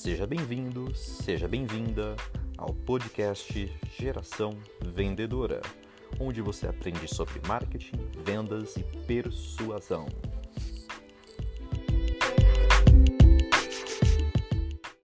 Seja bem-vindo, seja bem-vinda ao podcast Geração Vendedora, onde você aprende sobre marketing, vendas e persuasão.